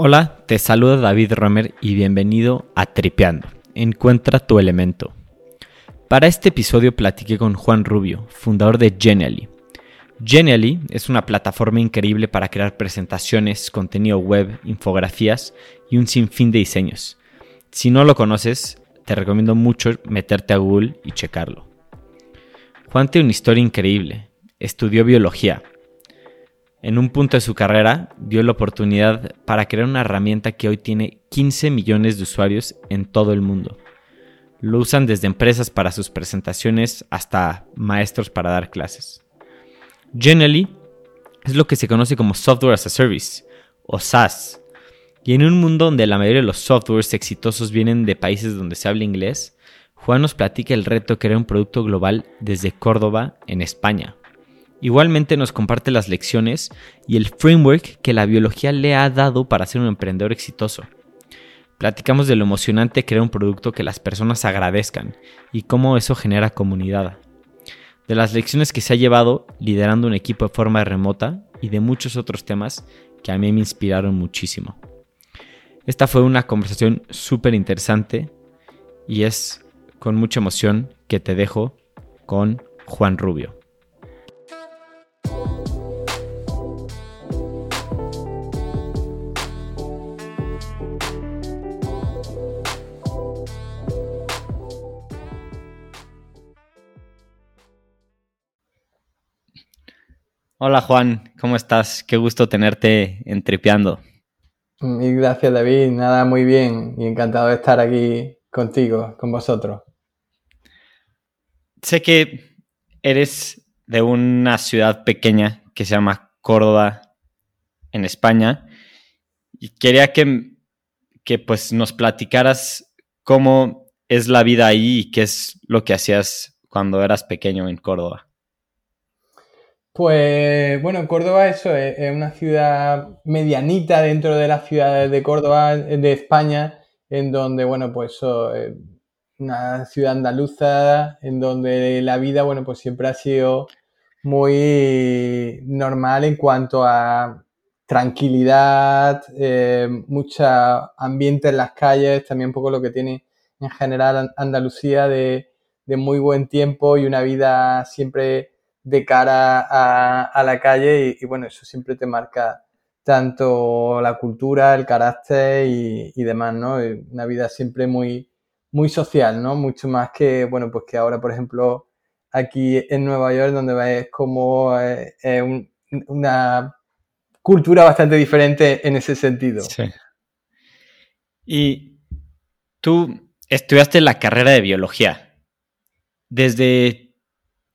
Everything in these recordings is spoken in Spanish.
Hola, te saluda David Romer y bienvenido a Tripeando. Encuentra tu elemento. Para este episodio platiqué con Juan Rubio, fundador de Genially. Genially es una plataforma increíble para crear presentaciones, contenido web, infografías y un sinfín de diseños. Si no lo conoces, te recomiendo mucho meterte a Google y checarlo. Juan tiene una historia increíble. Estudió biología, en un punto de su carrera, vio la oportunidad para crear una herramienta que hoy tiene 15 millones de usuarios en todo el mundo. Lo usan desde empresas para sus presentaciones hasta maestros para dar clases. Generally, es lo que se conoce como Software as a Service, o SaaS. Y en un mundo donde la mayoría de los softwares exitosos vienen de países donde se habla inglés, Juan nos platica el reto de crear un producto global desde Córdoba, en España. Igualmente nos comparte las lecciones y el framework que la biología le ha dado para ser un emprendedor exitoso. Platicamos de lo emocionante crear un producto que las personas agradezcan y cómo eso genera comunidad. De las lecciones que se ha llevado liderando un equipo de forma remota y de muchos otros temas que a mí me inspiraron muchísimo. Esta fue una conversación súper interesante y es con mucha emoción que te dejo con Juan Rubio. Hola Juan, ¿cómo estás? Qué gusto tenerte en Tripeando. Mil gracias David, nada, muy bien y encantado de estar aquí contigo, con vosotros. Sé que eres de una ciudad pequeña que se llama Córdoba, en España, y quería que, que pues nos platicaras cómo es la vida ahí y qué es lo que hacías cuando eras pequeño en Córdoba. Pues bueno, Córdoba eso es, una ciudad medianita dentro de las ciudades de Córdoba, de España, en donde, bueno, pues es una ciudad andaluza, en donde la vida, bueno, pues siempre ha sido muy normal en cuanto a tranquilidad, eh, mucho ambiente en las calles, también un poco lo que tiene en general Andalucía de muy buen tiempo y una vida siempre de cara a, la calle y, bueno, eso siempre te marca tanto la cultura, el carácter y, demás, ¿no? Una vida siempre muy, muy social, ¿no? Mucho más que, bueno, pues que ahora, por ejemplo, aquí en Nueva York, donde ves como eh, una cultura bastante diferente en ese sentido. Sí. Y tú estudiaste la carrera de biología. Desde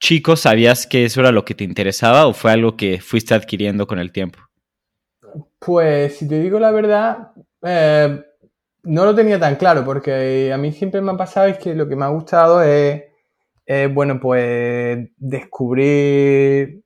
chico sabías que eso era lo que te interesaba o fue algo que fuiste adquiriendo con el tiempo? Pues si te digo la verdad, eh, no lo tenía tan claro porque a mí siempre me ha pasado es que lo que me ha gustado es, bueno, pues descubrir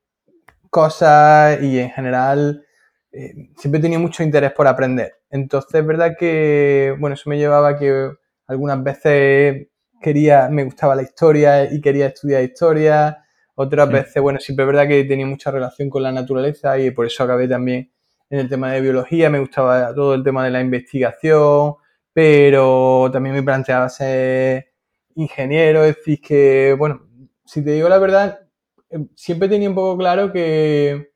cosas y en general eh, siempre he tenido mucho interés por aprender. Entonces es verdad que, bueno, eso me llevaba a que algunas veces quería, me gustaba la historia y quería estudiar historia. Otras veces, bueno, siempre es verdad que tenía mucha relación con la naturaleza y por eso acabé también en el tema de biología. Me gustaba todo el tema de la investigación, pero también me planteaba ser ingeniero. Es decir, que, bueno, si te digo la verdad, em, siempre tenía un poco claro que,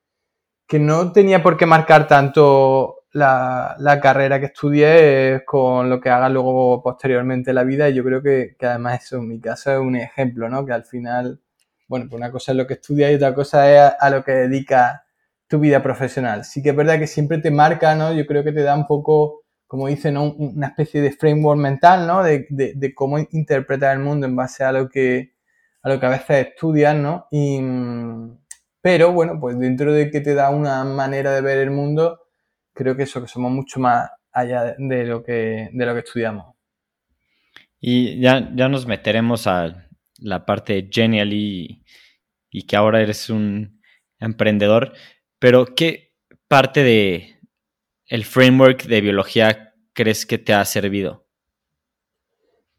que no tenía por qué marcar tanto la, carrera que estudié con lo que haga luego posteriormente en la vida y yo creo que, además eso en mi caso es un ejemplo, ¿no? Que al final, bueno, pues una cosa es lo que estudias y otra cosa es a, lo que dedica tu vida profesional. Sí que es verdad que siempre te marca, ¿no? Yo creo que te da un poco, como dicen, ¿no? una especie de framework mental, ¿no? De, de, cómo interpretar el mundo en base a lo que, a lo que a veces estudias, ¿no? Y, pero bueno, pues dentro de que te da una manera de ver el mundo, creo que eso, que somos mucho más allá de lo que, de lo que estudiamos. Y ya, ya nos meteremos a la parte de Genially y, que ahora eres un emprendedor, pero ¿qué parte de el framework de biología crees que te ha servido?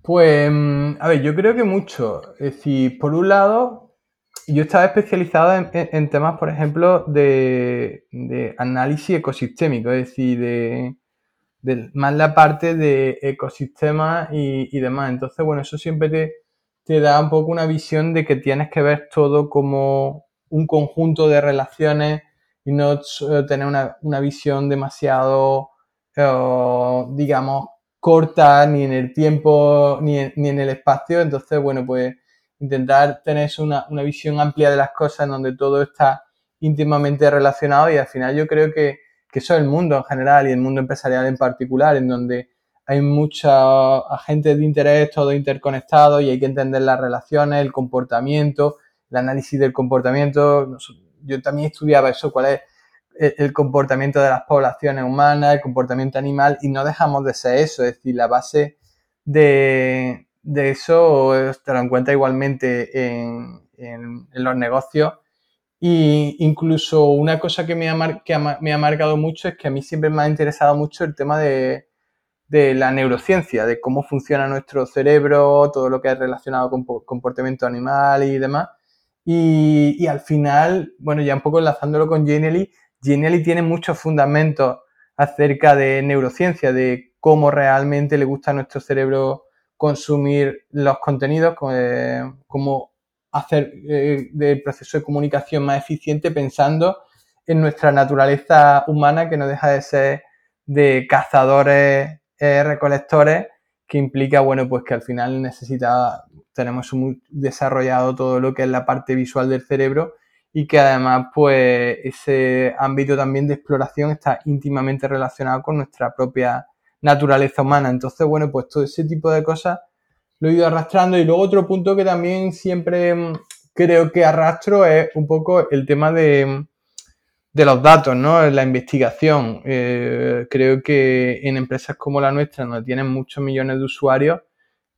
Pues, mm, a ver, yo creo que mucho. Es decir, por un lado, yo estaba especializado en, temas, por ejemplo, de, análisis ecosistémico, es decir, de, más la parte de ecosistema y, demás. Entonces, bueno, eso siempre te, da un poco una visión de que tienes que ver todo como un conjunto de relaciones y no tener una, visión demasiado, eh, digamos, corta ni en el tiempo ni en, el espacio. Entonces, bueno, pues intentar tener una, una visión amplia de las cosas en donde todo está íntimamente relacionado y al final yo creo que, que eso es el mundo en general y el mundo empresarial en particular, en donde hay muchos agentes de interés, todo interconectado y hay que entender las relaciones, el comportamiento, el análisis del comportamiento. Yo también estudiaba eso, cuál es el comportamiento de las poblaciones humanas, el comportamiento animal, y no dejamos de ser eso, es decir, la base de, de eso te lo encuentras igualmente en, en, los negocios. Y incluso una cosa que me, ha, que me ha marcado mucho es que a mí siempre me ha interesado mucho el tema de, de la neurociencia, de cómo funciona nuestro cerebro, todo lo que es relacionado con comportamiento animal y demás. Y, y al final, bueno, ya un poco enlazándolo con Genially, Genially tiene muchos fundamentos acerca de neurociencia, de cómo realmente le gusta a nuestro cerebro consumir los contenidos, eh, cómo hacer eh, el proceso de comunicación más eficiente pensando en nuestra naturaleza humana que no deja de ser de cazadores, eh, recolectores, que implica, bueno, pues que al final necesita, tenemos desarrollado todo lo que es la parte visual del cerebro y que además pues ese ámbito también de exploración está íntimamente relacionado con nuestra propia naturaleza humana. Entonces, bueno, pues todo ese tipo de cosas lo he ido arrastrando y luego otro punto que también siempre mm, creo que arrastro es un poco el tema de, de los datos, ¿no? La investigación. Eh, creo que en empresas como la nuestra, donde tienen muchos millones de usuarios,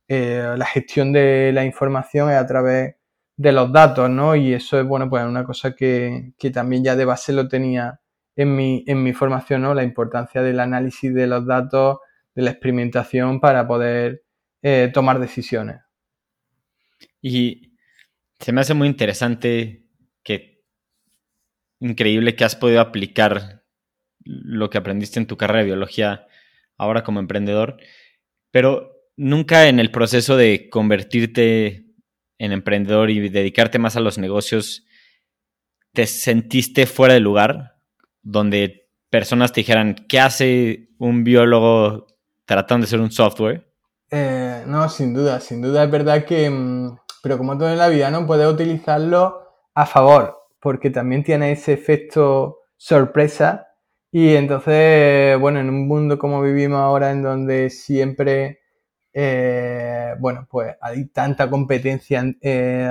eh, la gestión de la información es a través de los datos, ¿no? Y eso es, bueno, pues una cosa que, que también ya de base lo tenía en mi, en mi formación, ¿no? La importancia del análisis de los datos, de la experimentación para poder eh, tomar decisiones. Y se me hace muy interesante que increíble que has podido aplicar lo que aprendiste en tu carrera de biología ahora como emprendedor, pero nunca en el proceso de convertirte en emprendedor y dedicarte más a los negocios, ¿te sentiste fuera de lugar? Donde personas te dijeran, ¿qué hace un biólogo tratando de hacer un software? Eh, no, sin duda, sin duda es verdad que, mm, pero como todo en la vida, no puedes utilizarlo a favor, porque también tiene ese efecto sorpresa y entonces, bueno, en un mundo como vivimos ahora en donde siempre eh, bueno, pues hay tanta competencia eh,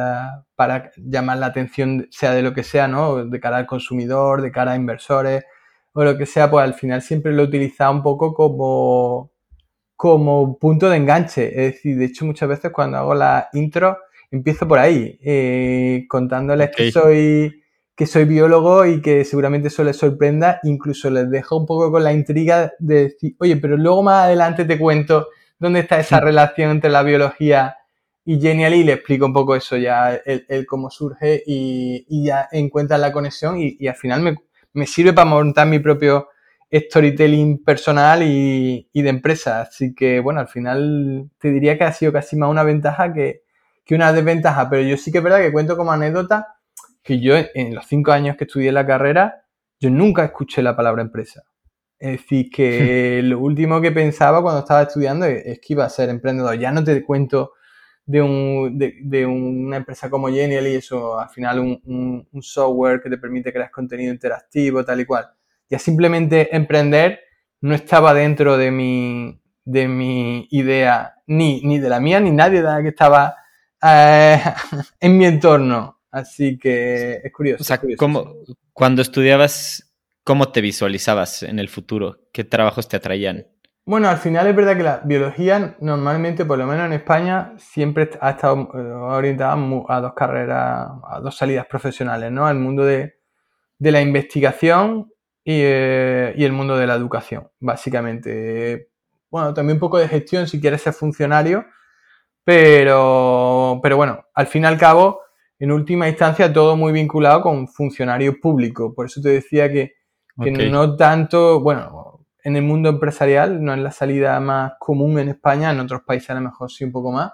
para llamar la atención, sea de lo que sea, ¿no? De cara al consumidor, de cara a inversores o lo que sea, pues al final siempre lo he utilizado un poco como, como punto de enganche. Es decir, de hecho muchas veces cuando hago la intro empiezo por ahí, eh, contándoles que soy que soy biólogo y que seguramente eso les sorprenda, incluso les dejo un poco con la intriga de decir, oye, pero luego más adelante te cuento dónde está esa relación entre la biología y Genially, le explico un poco eso ya, el, cómo surge y, ya encuentra la conexión y, al final me, sirve para montar mi propio storytelling personal y, de empresa. Así que, bueno, al final te diría que ha sido casi más una ventaja que, que una desventaja, pero yo sí que es verdad que cuento como anécdota que yo en los cinco años que estudié la carrera, yo nunca escuché la palabra empresa. Es decir, que lo último que pensaba cuando estaba estudiando es que iba a ser emprendedor. Ya no te cuento de, un, de, una empresa como Genial y eso, al final un, un, software que te permite crear contenido interactivo, tal y cual. Ya simplemente emprender no estaba dentro de mi, de mi idea, ni, ni de la mía, ni nadie de la que estaba eh, en mi entorno. Así que es curioso. O sea, cuando estudiabas ¿Cómo te visualizabas en el futuro? ¿Qué trabajos te atraían? Bueno, al final es verdad que la biología normalmente, por lo menos en España, siempre ha estado eh, orientada a dos carreras, a dos salidas profesionales, ¿no? Al mundo de, la investigación eh, y, el mundo de la educación, básicamente. Bueno, también un poco de gestión si quieres ser funcionario, pero, pero bueno, al fin y al cabo, en última instancia, todo muy vinculado con funcionario público. Por eso te decía que que no tanto, bueno, en el mundo empresarial, no es la salida más común en España, en otros países a lo mejor sí un poco más,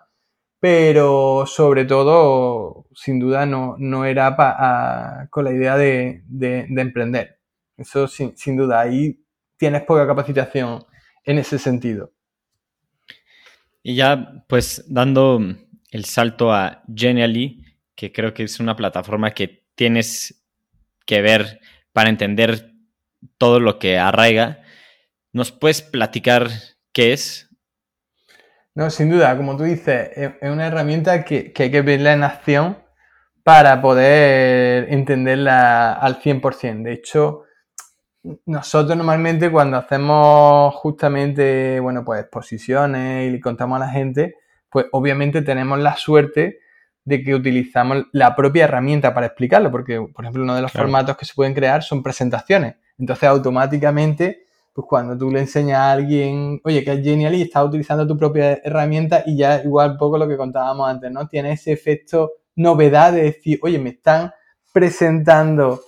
pero sobre todo, sin duda, no, no era con la idea de, emprender. Eso sin, sin, duda, ahí tienes poca capacitación en ese sentido. Y ya, pues, dando el salto a Genially, que creo que es una plataforma que tienes que ver para entender todo lo que arraiga. ¿Nos puedes platicar qué es? No, sin duda, como tú dices, es una herramienta que, hay que verla en acción para poder entenderla al 100%. De hecho, nosotros normalmente cuando hacemos justamente, bueno, pues exposiciones y le contamos a la gente, pues obviamente tenemos la suerte de que utilizamos la propia herramienta para explicarlo, porque, por ejemplo, uno de los formatos que se pueden crear son presentaciones. Entonces, automáticamente, pues cuando tú le enseñas a alguien, oye, que es genial y estás utilizando tu propia herramienta y ya igual poco lo que contábamos antes, ¿no? Tiene ese efecto novedad de decir, oye, me están presentando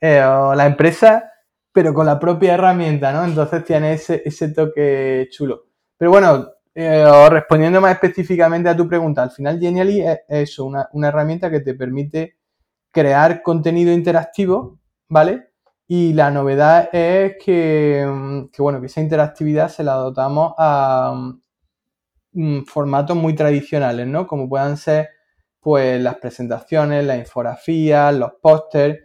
eh, la empresa, pero con la propia herramienta, ¿no? Entonces tiene ese, ese toque chulo. Pero bueno, eh, respondiendo más específicamente a tu pregunta, al final Genially es, una, herramienta que te permite crear contenido interactivo, ¿vale? Y la novedad es que, mm, bueno, que esa interactividad se la dotamos a mm, formatos muy tradicionales, ¿no? Como puedan ser, pues, las presentaciones, las infografías, los pósters.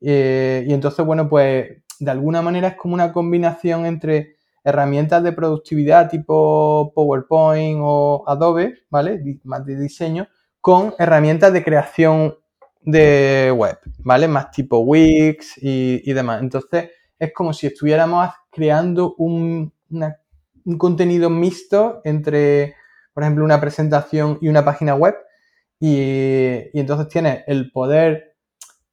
Eh, y entonces, bueno, pues, de alguna manera es como una combinación entre herramientas de productividad tipo PowerPoint o Adobe, ¿vale? Más de diseño, con herramientas de creación de web, ¿vale? Más tipo Wix y, demás. Entonces, es como si estuviéramos creando un, un contenido mixto entre, por ejemplo, una presentación y una página web. Y, y entonces tienes el poder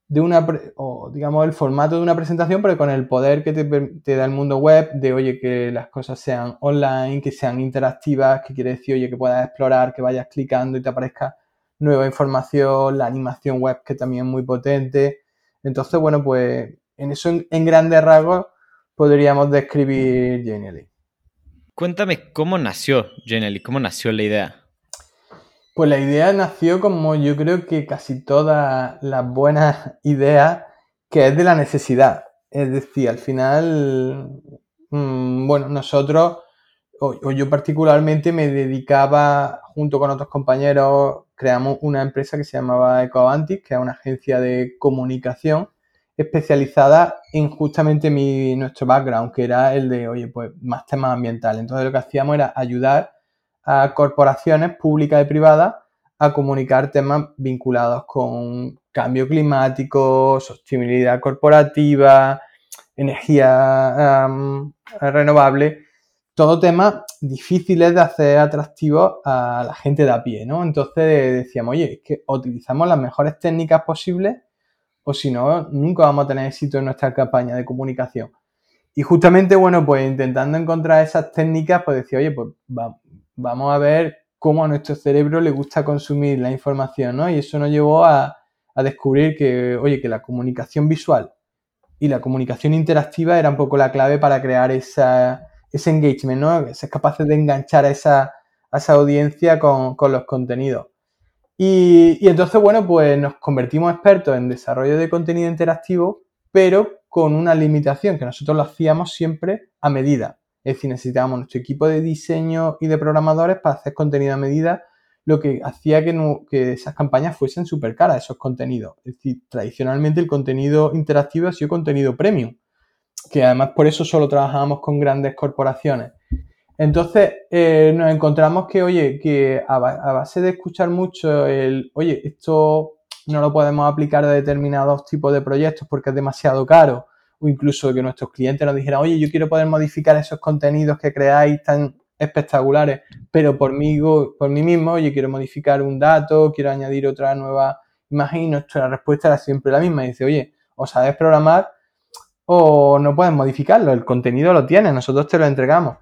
de una, o digamos, el formato de una presentación, pero con el poder que te, da el mundo web de, oye, que las cosas sean online, que sean interactivas, que quiere decir, oye, que puedas explorar, que vayas clicando y te aparezca nueva información, la animación web que también es muy potente. Entonces, bueno, pues en eso en, grandes rasgos podríamos describir Genially. Cuéntame cómo nació Genially, cómo nació la idea. Pues la idea nació como yo creo que casi todas las buenas ideas, que es de la necesidad. Es decir, al final, mm, bueno, nosotros, yo particularmente me dedicaba, junto con otros compañeros, creamos una empresa que se llamaba Ecoavantis, que es una agencia de comunicación especializada en justamente mi, nuestro background, que era el de, oye, pues más temas ambientales. Entonces lo que hacíamos era ayudar a corporaciones públicas y privadas a comunicar temas vinculados con cambio climático, sostenibilidad corporativa, energía renovable, todo temas difíciles de hacer atractivos a la gente de a pie, ¿no? Entonces decíamos, oye, es que utilizamos las mejores técnicas posibles o si no, nunca vamos a tener éxito en nuestra campaña de comunicación. Y justamente, bueno, pues intentando encontrar esas técnicas, pues decía, oye, pues vamos a ver cómo a nuestro cerebro le gusta consumir la información, ¿no? Y eso nos llevó a, descubrir que, oye, que la comunicación visual y la comunicación interactiva era un poco la clave para crear esa, ese engagement, ¿no? Ser capaces de enganchar a esa, esa audiencia con, los contenidos. Y, entonces, bueno, pues nos convertimos expertos en desarrollo de contenido interactivo, pero con una limitación, que nosotros lo hacíamos siempre a medida. Es decir, necesitábamos nuestro equipo de diseño y de programadores para hacer contenido a medida, lo que hacía que, esas campañas fuesen súper caras, esos contenidos. Es decir, tradicionalmente el contenido interactivo ha sido contenido premium, que además por eso solo trabajábamos con grandes corporaciones. Entonces eh, nos encontramos que, oye, que a, base de escuchar mucho el, oye, esto no lo podemos aplicar a determinados tipos de proyectos porque es demasiado caro, o incluso que nuestros clientes nos dijeran, oye, yo quiero poder modificar esos contenidos que creáis tan espectaculares, pero por mí, por mí mismo, yo quiero modificar un dato, quiero añadir otra nueva imagen y nuestra respuesta era siempre la misma. dice, oye, o sabes programar o no puedes modificarlo, el contenido lo tienes, nosotros te lo entregamos.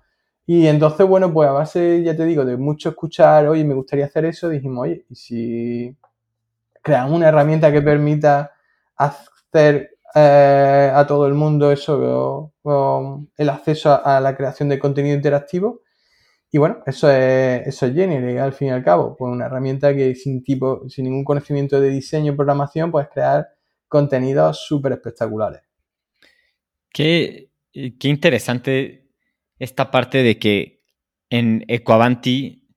Y entonces, bueno, pues a base, ya te digo, de mucho escuchar, oye, me gustaría hacer eso, dijimos, oye, y si creamos una herramienta que permita hacer eh, a todo el mundo eso, el acceso a, la creación de contenido interactivo. Y bueno, eso es, eso es al fin y al cabo. Pues una herramienta que sin tipo, sin ningún conocimiento de diseño y programación, puedes crear contenidos súper espectaculares. Qué, qué interesante esta parte de que en Ecoavanti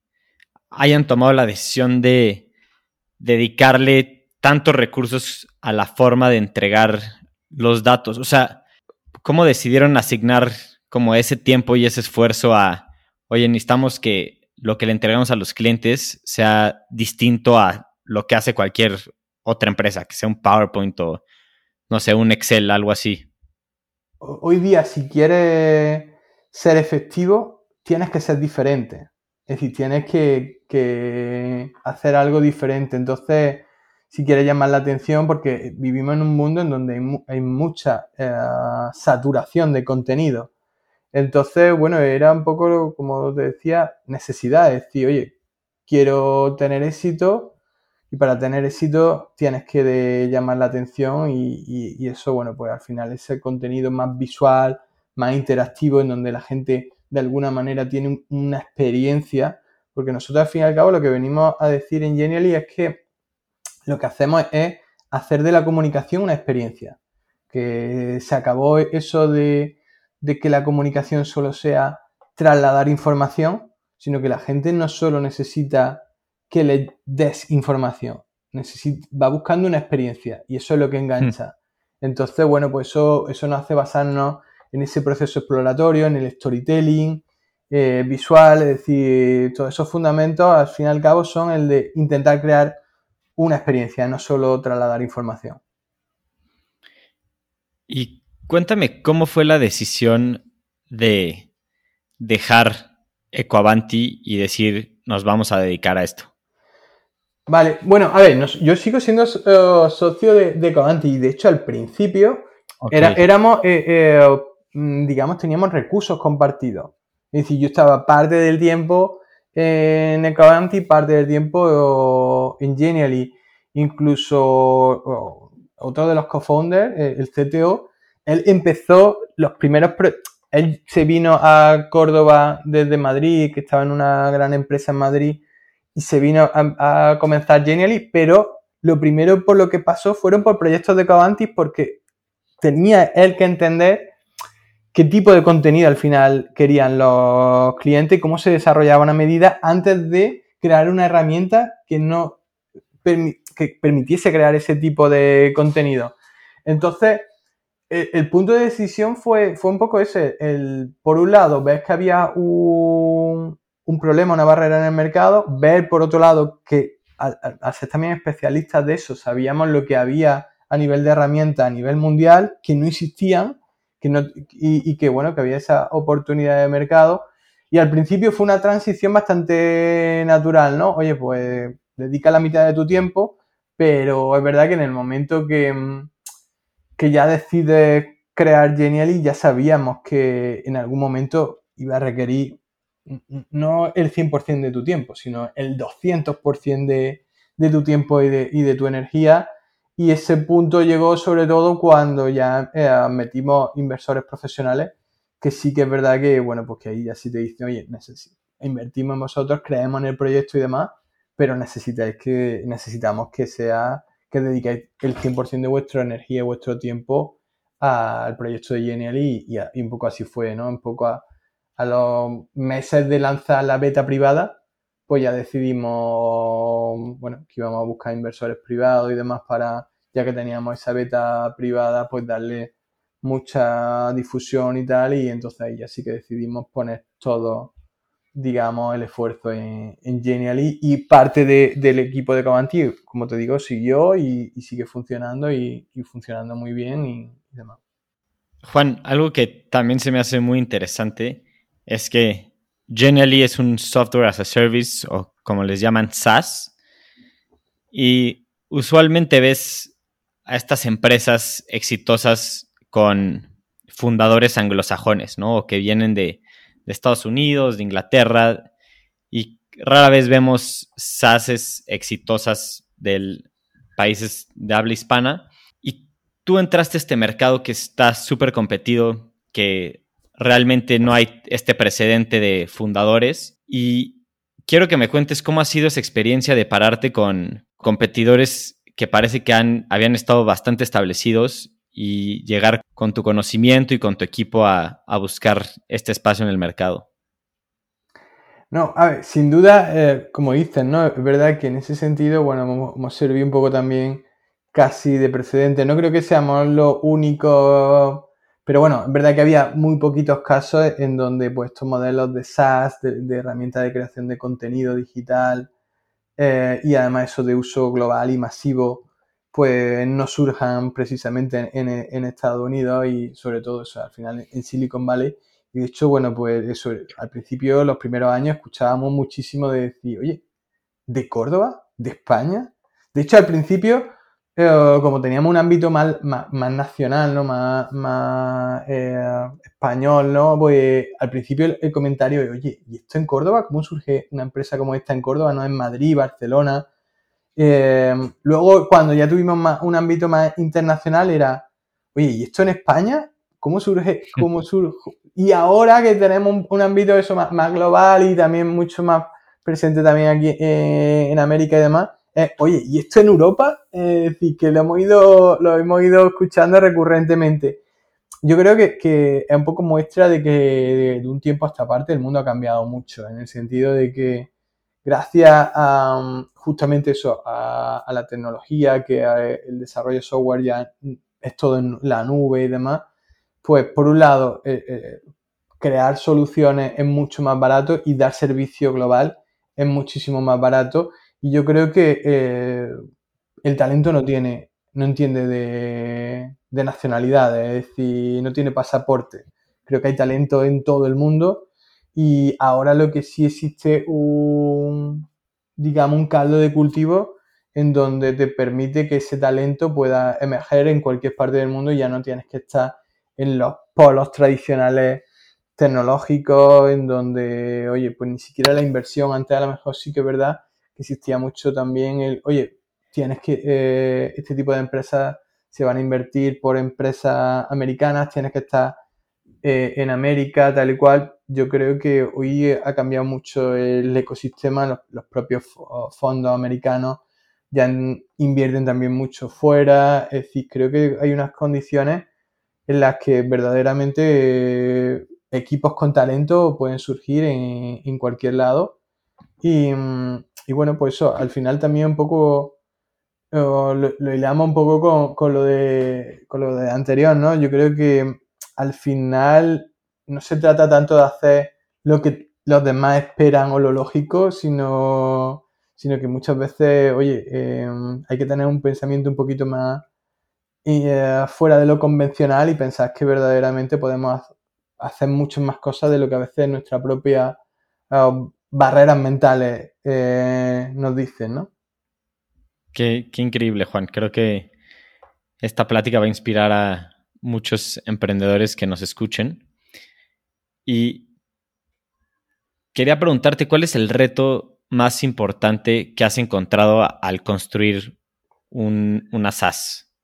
hayan tomado la decisión de dedicarle tantos recursos a la forma de entregar los datos. O sea, ¿cómo decidieron asignar como ese tiempo y ese esfuerzo a, oye, necesitamos que lo que le entregamos a los clientes sea distinto a lo que hace cualquier otra empresa, que sea un PowerPoint o, no sé, un Excel, algo así? Hoy día, si quieres ser efectivo, tienes que ser diferente. Es decir, tienes que, hacer algo diferente. Entonces, si quieres llamar la atención, porque vivimos en un mundo en donde hay, mucha eh, saturación de contenido. Entonces, bueno, era un poco, como te decía, necesidad. Es decir, oye, quiero tener éxito y para tener éxito tienes que llamar la atención y, eso, bueno, pues al final ese contenido más visual, más interactivo, en donde la gente de alguna manera tiene una experiencia, porque nosotros al fin y al cabo lo que venimos a decir en Genially es que lo que hacemos es hacer de la comunicación una experiencia, que se acabó eso de, que la comunicación solo sea trasladar información, sino que la gente no solo necesita que le des información, va buscando una experiencia y eso es lo que engancha. Hmm. Entonces, bueno, pues eso, eso nos hace basarnos en ese proceso exploratorio, en el storytelling eh, visual, es decir, todos esos fundamentos al fin y al cabo son el de intentar crear una experiencia, no solo trasladar información. Y cuéntame cómo fue la decisión de dejar Ecoavanti y decir nos vamos a dedicar a esto. Vale, bueno, a ver, yo sigo siendo eh, socio de, Ecoavanti y de hecho al principio éramos eh, Mm, digamos, teníamos recursos compartidos. Es decir, yo estaba parte del tiempo en Ecovanti, parte del tiempo en Genially. Incluso otro de los co-founders, eh, el CTO, él empezó los primeros... Él se vino a Córdoba desde Madrid, que estaba en una gran empresa en Madrid, y se vino a, comenzar Genially, pero lo primero por lo que pasó fueron por proyectos de Covantis porque tenía él que entender qué tipo de contenido al final querían los clientes y cómo se desarrollaba una medida antes de crear una herramienta que no que permitiese crear ese tipo de contenido. Entonces, el, punto de decisión fue, fue un poco ese. El, por un lado, ves que había un, problema, una barrera en el mercado, ver por otro lado que al, al, ser también especialistas de eso, sabíamos lo que había a nivel de herramientas a nivel mundial que no existían y, que bueno, que había esa oportunidad de mercado. Y al principio fue una transición bastante natural, ¿no? Oye, pues dedica la mitad de tu tiempo, pero es verdad que en el momento que, que ya decides crear Genially, ya sabíamos que en algún momento iba a requerir no el 100% de tu tiempo, sino el 200% de, de tu tiempo y de, y de tu energía y ese punto llegó sobre todo cuando ya eh, metimos inversores profesionales, que sí que es verdad que, bueno, pues que ahí ya sí te dicen, oye, invertimos en vosotros, creemos en el proyecto y demás, pero necesitáis que, necesitamos que sea, que dediquéis el 100% de vuestra energía y vuestro tiempo al proyecto de Genial y, y, un poco así fue, ¿no? Un poco a, a los meses de lanzar la beta privada, pues ya decidimos, bueno, que íbamos a buscar inversores privados y demás para, ya que teníamos esa beta privada, pues darle mucha difusión y tal, y entonces ahí ya sí que decidimos poner todo, digamos, el esfuerzo en, en Genially y parte del equipo de Cavanti, como te digo, siguió y, sigue funcionando y, funcionando muy bien y demás. Juan, algo que también se me hace muy interesante es que Genially es un software as a service o como les llaman SaaS. Y usualmente ves a estas empresas exitosas con fundadores anglosajones, ¿no? O que vienen de, Estados Unidos, de Inglaterra. Y rara vez vemos SaaS exitosas de países de habla hispana. Y tú entraste a este mercado que está súper competido, que realmente no hay este precedente de fundadores y quiero que me cuentes cómo ha sido esa experiencia de pararte con competidores que parece que han, habían estado bastante establecidos y llegar con tu conocimiento y con tu equipo a, buscar este espacio en el mercado. No, a ver, sin duda, eh, como dices, ¿no? Es verdad que en ese sentido, bueno, hemos, hemos, servido un poco también casi de precedente. No creo que seamos los únicos pero bueno, es verdad que había muy poquitos casos en donde pues, estos modelos de SaaS, de, herramientas de creación de contenido digital eh, y además eso de uso global y masivo, pues no surjan precisamente en, Estados Unidos y sobre todo eso, al final en Silicon Valley. Y de hecho, bueno, pues eso, al principio, los primeros años, escuchábamos muchísimo de decir, oye, ¿de Córdoba? ¿De España? De hecho, al principio pero como teníamos un ámbito más, más, nacional, ¿no? Más, más eh, español, ¿no? Pues al principio el, comentario de, oye, ¿y esto en Córdoba? ¿Cómo surge una empresa como esta en Córdoba? ¿No? En Madrid, Barcelona. Eh, luego, cuando ya tuvimos más, un ámbito más internacional, era, oye, ¿y esto en España? ¿Cómo surge? ¿Cómo surge? Y ahora que tenemos un, ámbito eso más, más, global y también mucho más presente también aquí eh, en América y demás, eh, oye, ¿y esto en Europa? es decir, que lo hemos, ido, lo hemos ido escuchando recurrentemente. Yo creo que, es un poco muestra de que de, un tiempo a esta parte el mundo ha cambiado mucho, en el sentido de que gracias a um, justamente eso, a, la tecnología, que el desarrollo de software ya es todo en la nube y demás, pues por un lado, eh, eh, crear soluciones es mucho más barato y dar servicio global es muchísimo más barato y yo creo que eh, el talento no tiene, no entiende de, de nacionalidad, es decir, no tiene pasaporte. Creo que hay talento en todo el mundo y ahora lo que sí existe un, digamos, un caldo de cultivo en donde te permite que ese talento pueda emerger en cualquier parte del mundo y ya no tienes que estar en los polos tradicionales tecnológicos en donde, oye, pues ni siquiera la inversión, antes a lo mejor sí que es verdad que existía mucho también el, oye, tienes que, eh, este tipo de empresas se van a invertir por empresas americanas, tienes que estar eh, en América, tal y cual. Yo creo que hoy ha cambiado mucho el ecosistema, los, propios fondos americanos ya invierten también mucho fuera, es decir, creo que hay unas condiciones en las que verdaderamente eh, equipos con talento pueden surgir en, cualquier lado y, mm, y bueno, pues eso, al final también un poco lo, lo hilamos un poco con, lo de, con lo de anterior, ¿no? Yo creo que al final no se trata tanto de hacer lo que los demás esperan o lo lógico, sino, sino que muchas veces, oye, em, hay que tener un pensamiento un poquito más eh, fuera de lo convencional y pensar que verdaderamente podemos hacer muchas más cosas de lo que a veces nuestra propia barreras mentales eh, nos dicen, ¿no? Qué, increíble, Juan. Creo que esta plática va a inspirar a muchos emprendedores que nos escuchen. Y quería preguntarte cuál es el reto más importante que has encontrado al construir un, una SaaS.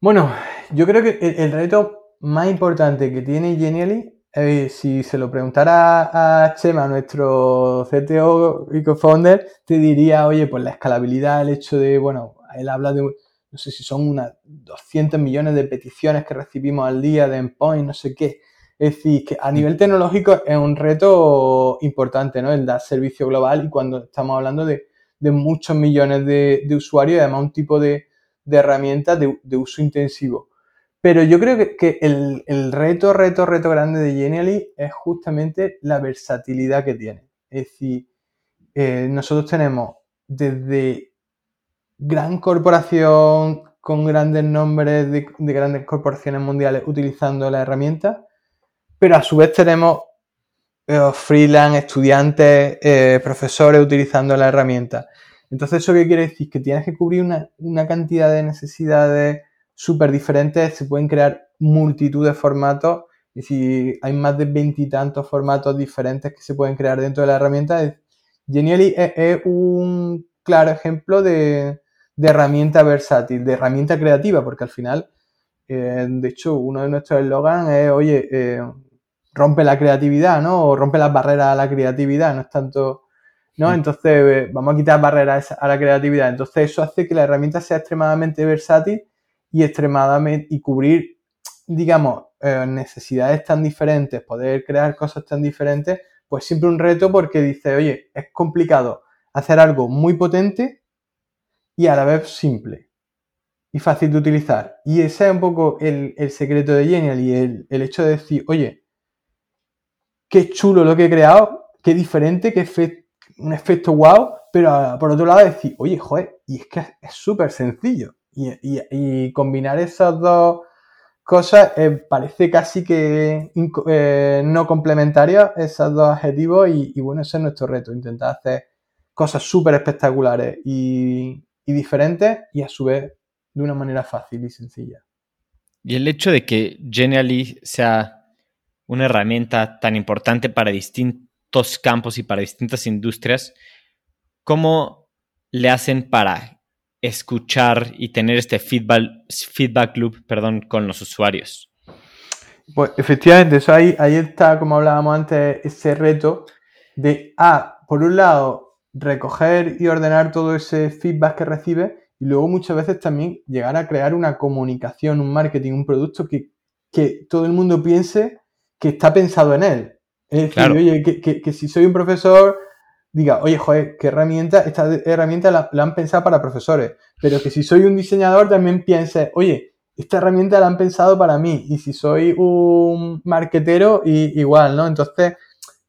Bueno, yo creo que el, el reto más importante que tiene Genially si se lo preguntara a Chema, nuestro CTO y co-founder, te diría, oye, pues la escalabilidad, el hecho de, bueno, él habla de, no sé si son unas 200 millones de peticiones que recibimos al día de endpoint, no sé qué. Es decir, que a nivel tecnológico es un reto importante, ¿no? El dar servicio global y cuando estamos hablando de, muchos millones de, usuarios y además un tipo de, herramientas de uso intensivo. Pero yo creo que, el, reto, reto, reto grande de Genially es justamente la versatilidad que tiene. Es decir, eh, nosotros tenemos desde gran corporación con grandes nombres de, grandes corporaciones mundiales utilizando la herramienta, pero a su vez tenemos eh, freelance, estudiantes, eh, profesores utilizando la herramienta. Entonces, ¿eso qué quiere decir? Que tienes que cubrir una, una cantidad de necesidades súper diferentes, se pueden crear multitud de formatos y si hay más de veintitantos formatos diferentes que se pueden crear dentro de la herramienta, Genially es, un claro ejemplo de, de herramienta versátil, de herramienta creativa, porque al final, eh, de hecho, uno de nuestros eslogans es, oye, eh, rompe la creatividad, ¿no? O rompe las barreras a la creatividad, no es tanto, ¿no? Entonces, eh, vamos a quitar barreras a la creatividad. Entonces, eso hace que la herramienta sea extremadamente versátil y extremadamente, y cubrir, digamos, necesidades tan diferentes, poder crear cosas tan diferentes, pues siempre un reto porque dice, oye, es complicado hacer algo muy potente y a la vez simple y fácil de utilizar. Y ese es un poco el, secreto de Genial y el, hecho de decir, oye, qué chulo lo que he creado, qué diferente, qué un efecto wow, pero ah, por otro lado decir, oye, joder, y es que es súper sencillo. Y, combinar esas dos cosas eh, parece casi que eh, no complementarias, esos dos adjetivos, y, y, bueno, ese es nuestro reto, intentar hacer cosas súper espectaculares y, diferentes y a su vez de una manera fácil y sencilla. Y el hecho de que Genially sea una herramienta tan importante para distintos campos y para distintas industrias, ¿cómo le hacen para escuchar y tener este feedback, feedback loop perdón, con los usuarios? Pues efectivamente, eso ahí, ahí está, como hablábamos antes, ese reto de, ah, por un lado, recoger y ordenar todo ese feedback que recibe y luego muchas veces también llegar a crear una comunicación, un marketing, un producto que, todo el mundo piense que está pensado en él. Es decir, oye, que, si soy un profesor, diga, oye, joder, qué herramienta, esta herramienta la, han pensado para profesores, pero que si soy un diseñador también piense, oye, esta herramienta la han pensado para mí, y si soy un marketero, igual, ¿no? Entonces,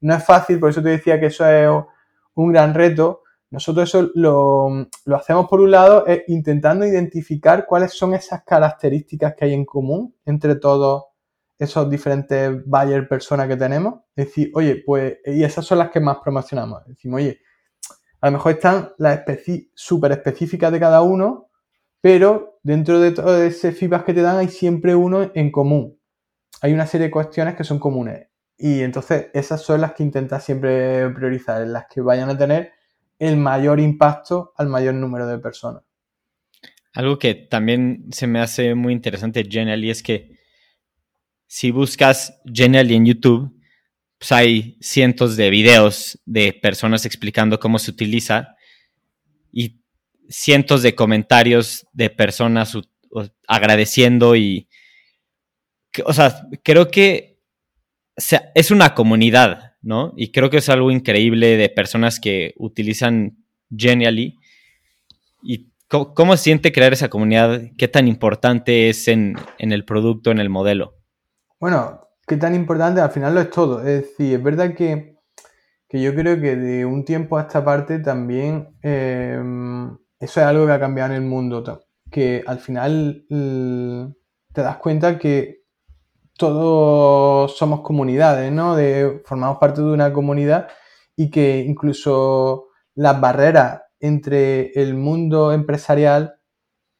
no es fácil, por eso te decía que eso es un gran reto. Nosotros eso lo, hacemos por un lado intentando identificar cuáles son esas características que hay en común entre todos esos diferentes buyer personas que tenemos. Decir, oye, pues, y esas son las que más promocionamos. Decimos, oye, a lo mejor están las súper específicas de cada uno, pero dentro de todo ese feedback que te dan hay siempre uno en común. Hay una serie de cuestiones que son comunes. Y entonces esas son las que intentas siempre priorizar, las que vayan a tener el mayor impacto al mayor número de personas. Algo que también se me hace muy interesante Genially es que si buscas Genially en YouTube, pues hay cientos de videos de personas explicando cómo se utiliza y cientos de comentarios de personas agradeciendo y, o sea, creo que es una comunidad, ¿no? Y creo que es algo increíble de personas que utilizan Genially. ¿Y cómo, siente crear esa comunidad? ¿Qué tan importante es en, el producto, en el modelo? Bueno, qué tan importante al final lo es todo. Es decir, es verdad que, yo creo que de un tiempo a esta parte también eh, eso es algo que ha cambiado en el mundo. Que al final te das cuenta que todos somos comunidades, ¿no? De, formamos parte de una comunidad y que incluso las barreras entre el mundo empresarial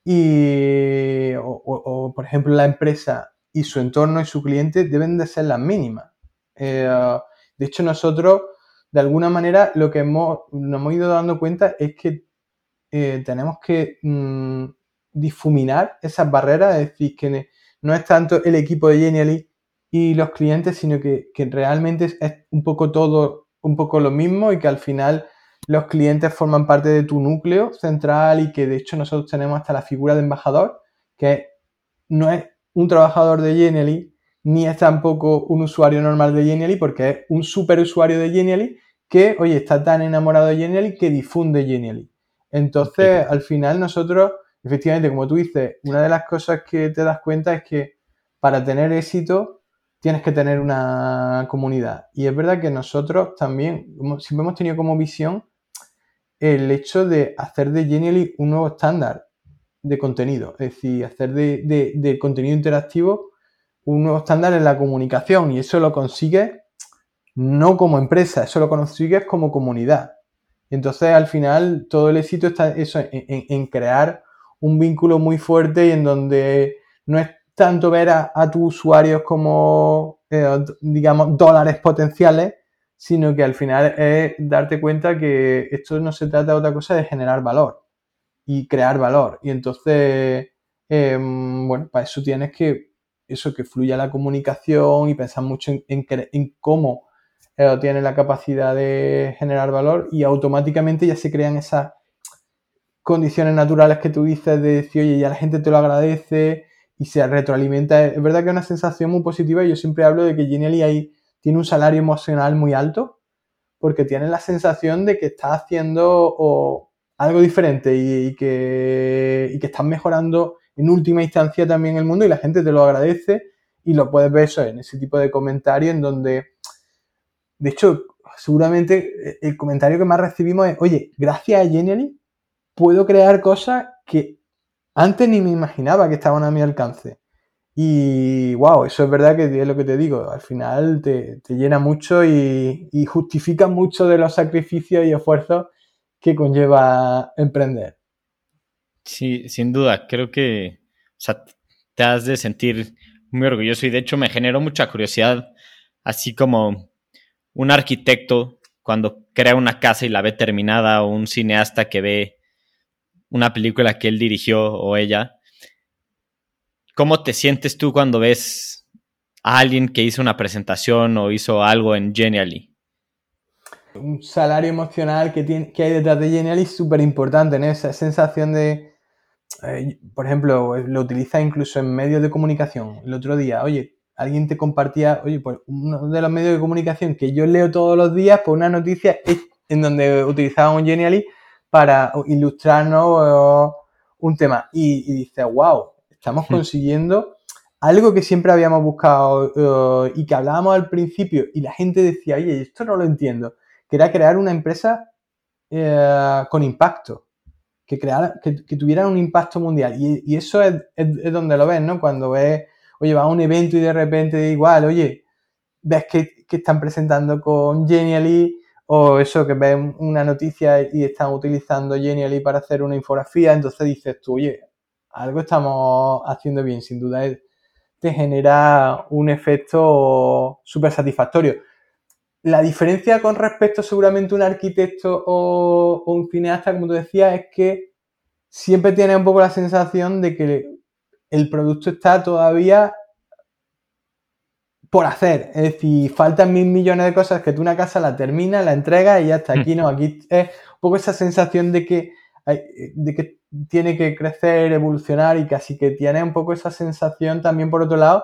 y, o, por ejemplo, la empresa y su entorno y su cliente deben de ser las mínimas. Eh, de hecho, nosotros, de alguna manera, lo que hemos, nos hemos ido dando cuenta es que eh, tenemos que mm, difuminar esas barreras, es decir, que no es tanto el equipo de Genially y los clientes, sino que, realmente es, un poco todo, un poco lo mismo y que al final los clientes forman parte de tu núcleo central y que de hecho nosotros tenemos hasta la figura de embajador, que no es un trabajador de Genially, ni es tampoco un usuario normal de Genially, porque es un super usuario de Genially que, oye, está tan enamorado de Genially que difunde Genially. Entonces, al final nosotros efectivamente, como tú dices, una de las cosas que te das cuenta es que para tener éxito tienes que tener una comunidad. Y es verdad que nosotros también siempre hemos tenido como visión el hecho de hacer de Genially un nuevo estándar de contenido, es decir, hacer de, contenido interactivo un nuevo estándar en la comunicación y eso lo consigues no como empresa, eso lo consigues como comunidad. Entonces al final todo el éxito está eso, en crear un vínculo muy fuerte y en donde no es tanto ver a, tus usuarios como, eh, digamos, dólares potenciales, sino que al final es darte cuenta que esto no se trata de otra cosa de generar valor. Y crear valor. Y entonces, em, bueno, para eso tienes que, eso, que fluya la comunicación y pensar mucho en, cómo eh, tienes la capacidad de generar valor y automáticamente ya se crean esas condiciones naturales que tú dices de decir, oye, ya la gente te lo agradece y se retroalimenta. Es verdad que es una sensación muy positiva y yo siempre hablo de que Genially ahí tiene un salario emocional muy alto porque tiene la sensación de que está haciendo algo diferente y, que, y que estás mejorando en última instancia también el mundo y la gente te lo agradece y lo puedes ver eso en ese tipo de comentarios en donde, de hecho, seguramente el comentario que más recibimos es, oye, gracias a Genially puedo crear cosas que antes ni me imaginaba que estaban a mi alcance. Y wow, eso es verdad que es lo que te digo, al final te, llena mucho y, justifica mucho de los sacrificios y esfuerzos que conlleva emprender. Sí, sin duda, creo que te has de sentir muy orgulloso y de hecho me generó mucha curiosidad, así como un arquitecto cuando crea una casa y la ve terminada o un cineasta que ve una película que él dirigió o ella. ¿Cómo te sientes tú cuando ves a alguien que hizo una presentación o hizo algo en Genially? Un salario emocional que, tiene, que hay detrás de Genially es súper importante, ¿no? Esa sensación de, eh, por ejemplo, lo utiliza incluso en medios de comunicación. El otro día, oye, alguien te compartía, oye, pues uno de los medios de comunicación que yo leo todos los días, pues una noticia en donde utilizaba un Genially para ilustrarnos un tema. Y, y dices, wow, estamos hmm. consiguiendo algo que siempre habíamos buscado eh, y que hablábamos al principio y la gente decía, oye, esto no lo entiendo, que era crear una empresa eh, con impacto, que, creara, que, tuviera un impacto mundial. Y, eso es, donde lo ves, ¿no? Cuando ves, oye, va a un evento y de repente igual, oye, ves que, que están presentando con Genially o eso, que ves una noticia y están utilizando Genially para hacer una infografía, entonces dices tú, oye, algo estamos haciendo bien, sin duda te genera un efecto súper satisfactorio. La diferencia con respecto seguramente a un arquitecto o, un cineasta, como tú decías, es que siempre tienes un poco la sensación de que el producto está todavía por hacer. Es decir, faltan mil millones de cosas que tú una casa la terminas, la entregas y ya está. Aquí no, aquí es un poco esa sensación de que, de que tiene que crecer, evolucionar y casi que tiene un poco esa sensación también, por otro lado,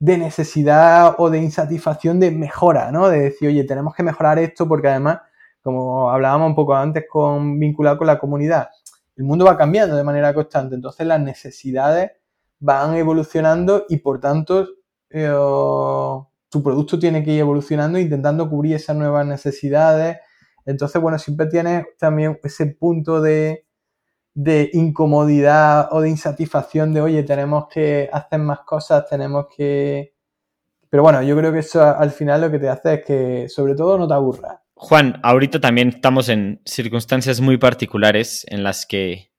de necesidad o de insatisfacción de mejora, ¿no? De decir, oye, tenemos que mejorar esto porque además, como hablábamos un poco antes con vinculado con la comunidad, el mundo va cambiando de manera constante, entonces las necesidades van evolucionando y por tanto eh, tu producto tiene que ir evolucionando intentando cubrir esas nuevas necesidades. Entonces, bueno, siempre tienes también ese punto de, incomodidad o de insatisfacción de, oye, tenemos que hacer más cosas, tenemos que... Pero bueno, yo creo que eso al final lo que te hace es que sobre todo no te aburras. Juan, ahorita también estamos en circunstancias muy particulares en las que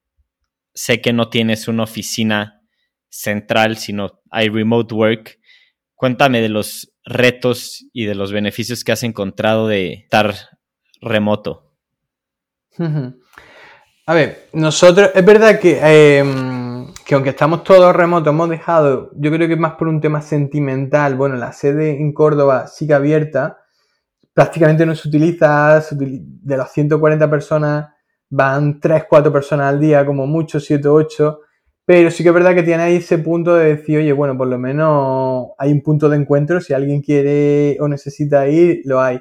sé que no tienes una oficina central, sino hay remote work. Cuéntame de los retos y de los beneficios que has encontrado de estar remoto. A ver, nosotros, es verdad que, em, que aunque estamos todos remotos, hemos dejado, yo creo que es más por un tema sentimental. Bueno, la sede en Córdoba sigue abierta, prácticamente no se utiliza, de las 140 personas van 3, 4 personas al día, como mucho, 7, 8. Pero sí que es verdad que tiene ahí ese punto de decir, oye, bueno, por lo menos hay un punto de encuentro, si alguien quiere o necesita ir, lo hay.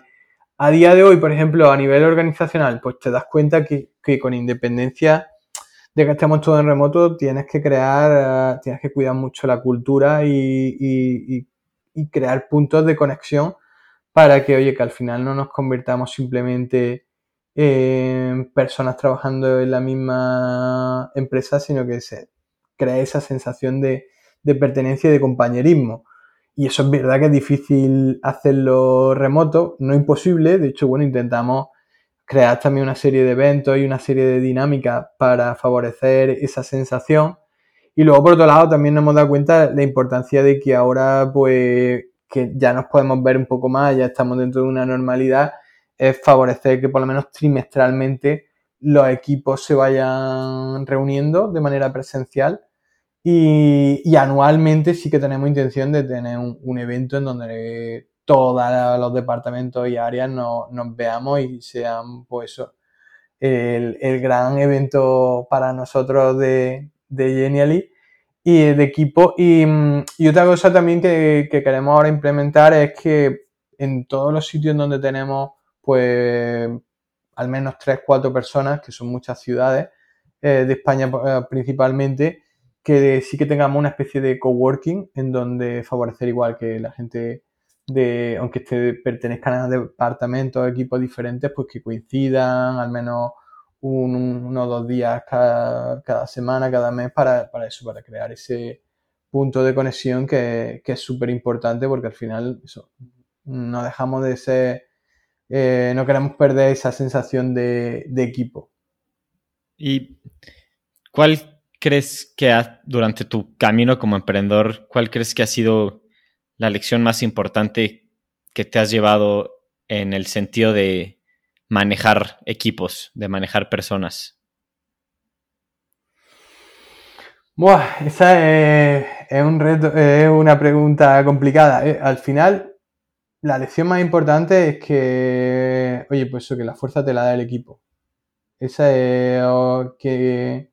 A día de hoy, por ejemplo, a nivel organizacional, pues te das cuenta que, con independencia de que estemos todos en remoto, tienes que crear, eh, tienes que cuidar mucho la cultura y, crear puntos de conexión para que, oye, que al final no nos convirtamos simplemente en personas trabajando en la misma empresa, sino que se, crea esa sensación de, pertenencia y de compañerismo. Y eso es verdad que es difícil hacerlo remoto, no imposible, de hecho, bueno, intentamos crear también una serie de eventos y una serie de dinámicas para favorecer esa sensación. Y luego, por otro lado, también nos hemos dado cuenta la importancia de que ahora, pues, que ya nos podemos ver un poco más, ya estamos dentro de una normalidad, es favorecer que por lo menos trimestralmente los equipos se vayan reuniendo de manera presencial y, anualmente sí que tenemos intención de tener un, evento en donde todos los departamentos y áreas nos, veamos y sean pues eso, el, gran evento para nosotros de, de Genially y de equipo. Y, otra cosa también que, que, queremos ahora implementar es que en todos los sitios donde tenemos pues al menos 3, 4 personas, que son muchas ciudades eh, de España eh, principalmente, que sí que tengamos una especie de coworking en donde favorecer igual que la gente de, aunque esté, pertenezcan a departamentos, equipos diferentes, pues que coincidan al menos un, uno o dos días cada, semana, cada mes para, eso, para crear ese punto de conexión que, que es súper importante porque al final eso, no dejamos de ser eh, no queremos perder esa sensación de, equipo. ¿Y cuál crees que durante tu camino como emprendedor, cuál crees que ha sido la lección más importante que te has llevado en el sentido de manejar equipos, de manejar personas? Buah, esa es, un reto, es una pregunta complicada. Eh, al final, la lección más importante es que, oye, pues eso, que la fuerza te la da el equipo. Esa es que,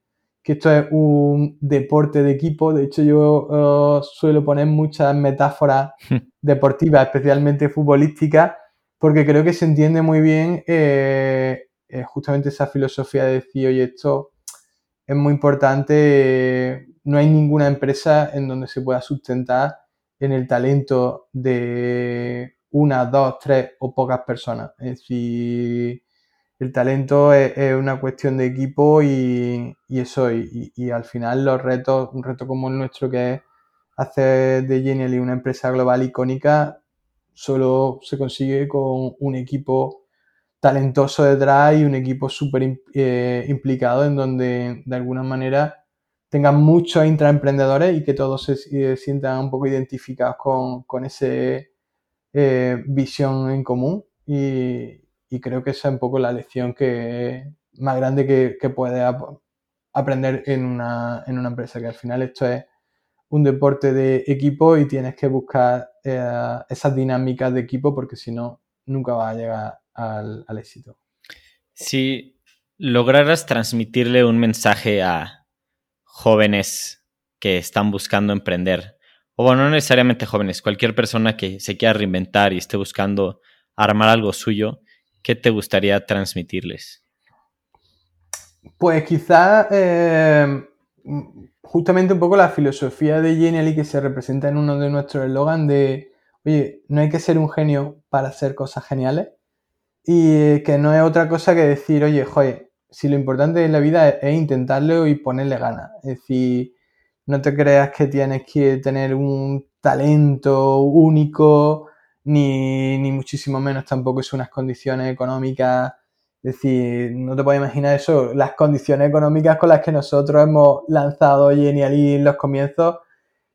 esto es un deporte de equipo. De hecho, yo suelo poner muchas metáforas deportivas, especialmente futbolísticas, porque creo que se entiende muy bien eh, eh, justamente esa filosofía de decir, oye, esto es muy importante. no hay ninguna empresa en donde se pueda sustentar en el talento de una, dos, tres o pocas personas. Es decir, el talento es, una cuestión de equipo y, eso, y, al final los retos, un reto como el nuestro que es hacer de Genially una empresa global icónica, solo se consigue con un equipo talentoso detrás y un equipo súper eh, implicado en donde de alguna manera tengan muchos intraemprendedores y que todos se eh, sientan un poco identificados con, con ese eh, visión en común. Y, creo que esa es un poco la lección que más grande que, que puedes aprender en una, empresa, que al final esto es un deporte de equipo y tienes que buscar eh, esas dinámicas de equipo porque si no, nunca vas a llegar al, éxito. Si lograras transmitirle un mensaje a jóvenes que están buscando emprender, o no necesariamente jóvenes, cualquier persona que se quiera reinventar y esté buscando armar algo suyo, ¿qué te gustaría transmitirles? Pues quizá eh, justamente un poco la filosofía de Genially que se representa en uno de nuestros eslogan de, oye, no hay que ser un genio para hacer cosas geniales y que no es otra cosa que decir, oye, joder, si lo importante en la vida es intentarlo y ponerle ganas. Es decir, no te creas que tienes que tener un talento único, ni, muchísimo menos tampoco es unas condiciones económicas. Es decir, no te puedes imaginar eso, las condiciones económicas con las que nosotros hemos lanzado Genially en los comienzos.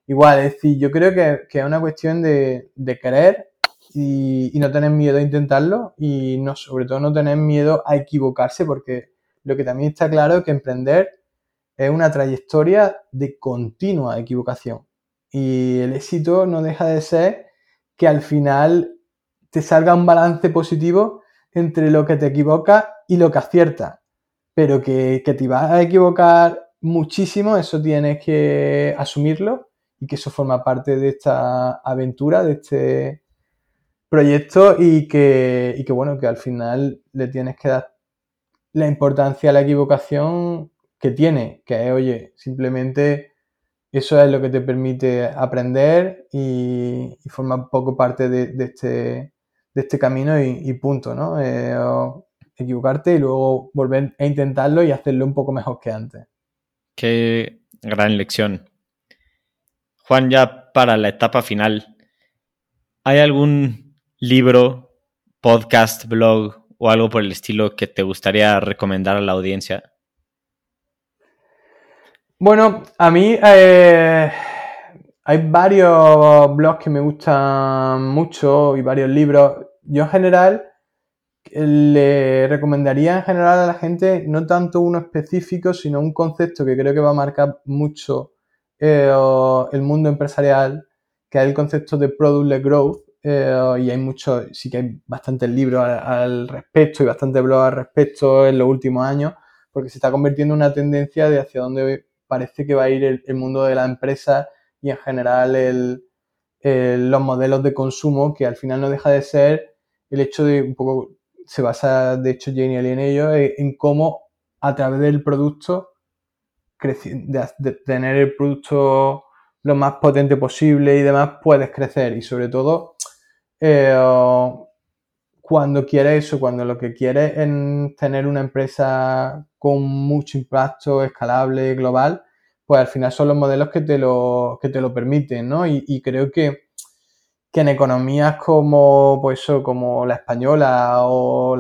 Igual, es decir, yo creo que, es una cuestión de, querer y, y, no tener miedo a intentarlo y no, sobre todo no tener miedo a equivocarse porque lo que también está claro es que emprender es una trayectoria de continua equivocación. Y el éxito no deja de ser que al final te salga un balance positivo entre lo que te equivoca y lo que acierta. Pero que, te vas a equivocar muchísimo, eso tienes que asumirlo y que eso forma parte de esta aventura, de este proyecto y que, y que bueno, que al final le tienes que dar la importancia a la equivocación que tiene, que es, oye, simplemente eso es lo que te permite aprender y, formar un poco parte de, este, de este camino y, punto, ¿no? Eh, equivocarte y luego volver a intentarlo y hacerlo un poco mejor que antes. Qué gran lección. Juan, ya para la etapa final, ¿hay algún libro, podcast, blog o algo por el estilo que te gustaría recomendar a la audiencia? Bueno, a mí eh, hay varios blogs que me gustan mucho y varios libros. Yo en general le recomendaría en general a la gente no tanto uno específico, sino un concepto que creo que va a marcar mucho eh, el mundo empresarial, que es el concepto de product-led growth. Eh, y hay muchos, sí que hay bastantes libros al, respecto y bastantes blogs al respecto en los últimos años, porque se está convirtiendo en una tendencia de hacia dónde parece que va a ir el, mundo de la empresa y en general los modelos de consumo, que al final no deja de ser el hecho de un poco se basa, de hecho, Genial en ello, eh, en cómo a través del producto, de, tener el producto lo más potente posible y demás, puedes crecer. Y sobre todo, eh, cuando quieres eso, cuando lo que quieres es tener una empresa con mucho impacto, escalable, global, pues al final son los modelos que te lo, que te lo permiten, ¿no? y creo que que en economías como, pues como la española o,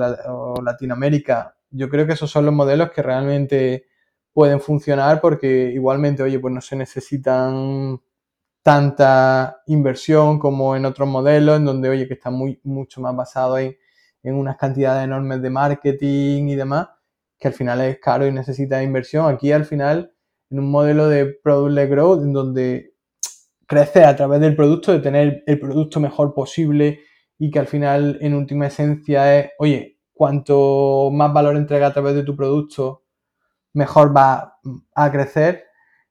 Latinoamérica, yo creo que esos son los modelos que realmente pueden funcionar porque igualmente, oye, pues no se necesitan tanta inversión como en otros modelos, en donde, oye, que está muy, mucho más basado en, en unas cantidades enormes de marketing y demás, que al final es caro y necesita inversión. Aquí al final, en un modelo de product-led growth, en donde crecer a través del producto, de tener el producto mejor posible y que al final, en última esencia, es, oye, cuanto más valor entrega a través de tu producto, mejor va a crecer.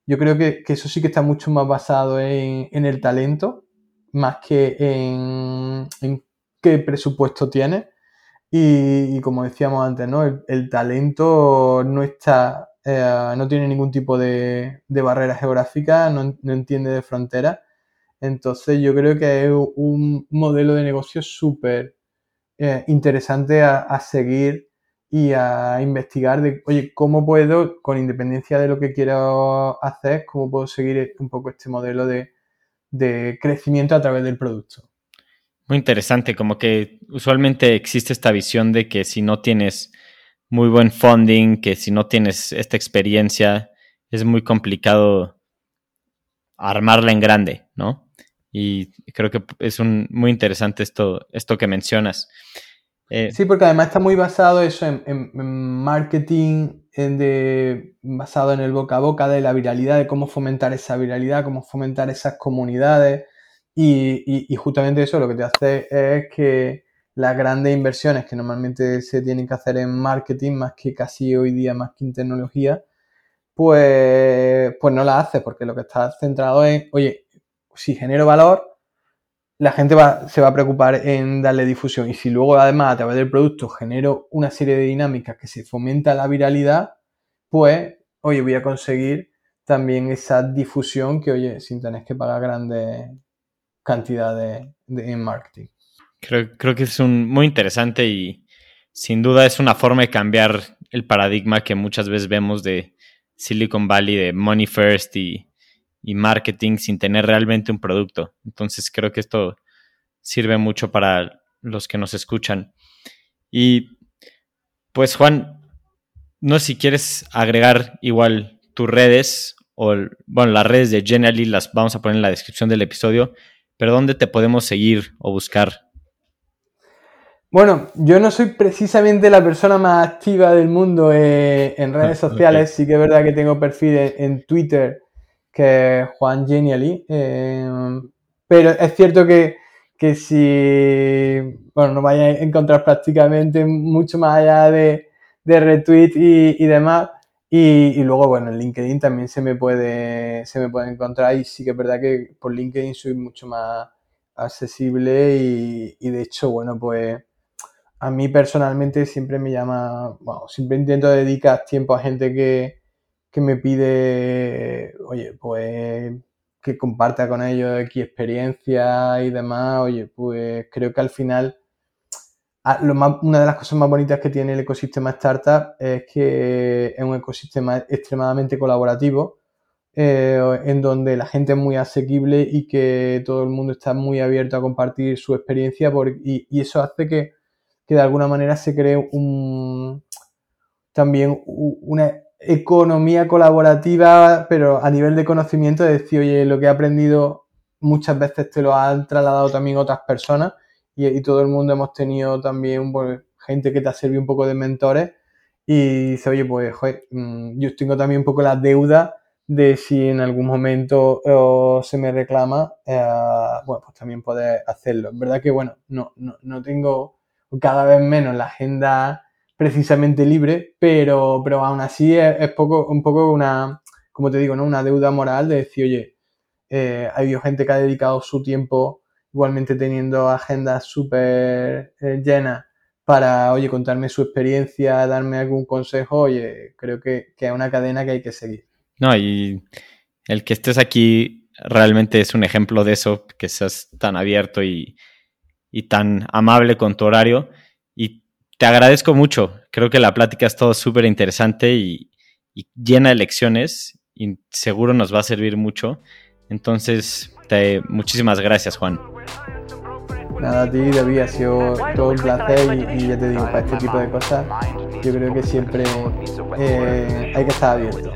Yo creo que, eso sí que está mucho más basado en, el talento, más que en, qué presupuesto tiene. Y, como decíamos antes, ¿no? el talento no está eh, no tiene ningún tipo de, barrera geográfica, no, entiende de frontera. Entonces yo creo que es un modelo de negocio súper eh, interesante a, seguir y a investigar de, oye, ¿cómo puedo, con independencia de lo que quiero hacer, cómo puedo seguir un poco este modelo de, de crecimiento a través del producto? Muy interesante, como que usualmente existe esta visión de que si no tienes muy buen funding, que si no tienes esta experiencia es muy complicado armarla en grande, ¿no? Y creo que es un, muy interesante esto, esto que mencionas. Eh, sí, porque además está muy basado eso en, marketing de, basado en el boca a boca de la viralidad, de cómo fomentar esa viralidad, cómo fomentar esas comunidades. Y justamente eso lo que te hace es que las grandes inversiones que normalmente se tienen que hacer en marketing, más que casi hoy día, más que en tecnología, pues, pues no las haces, porque lo que está centrado es, oye, si genero valor, la gente va, se va a preocupar en darle difusión. Y si luego además a través del producto genero una serie de dinámicas que se fomenta la viralidad, pues, oye, voy a conseguir también esa difusión que, oye, sin tener que pagar grandes cantidades de, en marketing. Creo, creo que es un, muy interesante y sin duda es una forma de cambiar el paradigma que muchas veces vemos de Silicon Valley, de money first y, marketing sin tener realmente un producto. Entonces creo que esto sirve mucho para los que nos escuchan. Y pues Juan, no sé si quieres agregar igual tus redes o, bueno, las redes de Generally las vamos a poner en la descripción del episodio, pero ¿dónde te podemos seguir o buscar? Bueno, yo no soy precisamente la persona más activa del mundo eh, en redes sociales. Sí que es verdad que tengo perfil en, Twitter que es Juan Genially. Eh, pero es cierto que, si, bueno, no a encontrar prácticamente mucho más allá de, de retweet y, demás. Y, luego, bueno, en LinkedIn también se me puede, se me puede encontrar y sí que es verdad que por LinkedIn soy mucho más accesible y, y de hecho, bueno, pues a mí personalmente siempre me llama, bueno, siempre intento dedicar tiempo a gente que, me pide, oye, pues que comparta con ellos X experiencia y demás, oye, pues creo que al final una de las cosas más bonitas que tiene el ecosistema startup es que es un ecosistema extremadamente colaborativo, eh, en donde la gente es muy asequible y que todo el mundo está muy abierto a compartir su experiencia y eso hace que que de alguna manera se cree un, también una economía colaborativa, pero a nivel de conocimiento, de decir, oye, lo que he aprendido muchas veces te lo han trasladado también otras personas y, todo el mundo hemos tenido también pues, gente que te ha servido un poco de mentores y dice, oye, pues, mm, yo tengo también un poco la deuda de si en algún momento eh, se me reclama, eh, bueno, pues también poder hacerlo. Es verdad que, bueno, no, no, no, tengo cada vez menos la agenda precisamente libre, pero, pero aún así es, poco, un poco una, como te digo, ¿no? una deuda moral de decir, oye, eh, ha habido gente que ha dedicado su tiempo igualmente teniendo agendas súper llenas para, oye, contarme su experiencia, darme algún consejo, oye, creo que, que es una cadena que hay que seguir. No, y el que estés aquí realmente es un ejemplo de eso, que seas tan abierto y, tan amable con tu horario. Y te agradezco mucho. Creo que la plática es todo súper interesante y, llena de lecciones y seguro nos va a servir mucho. Entonces, muchísimas gracias, Juan. Nada, a ti, David, ha sido todo un placer y, ya te digo, para este tipo de cosas, yo creo que siempre eh, hay que estar abierto.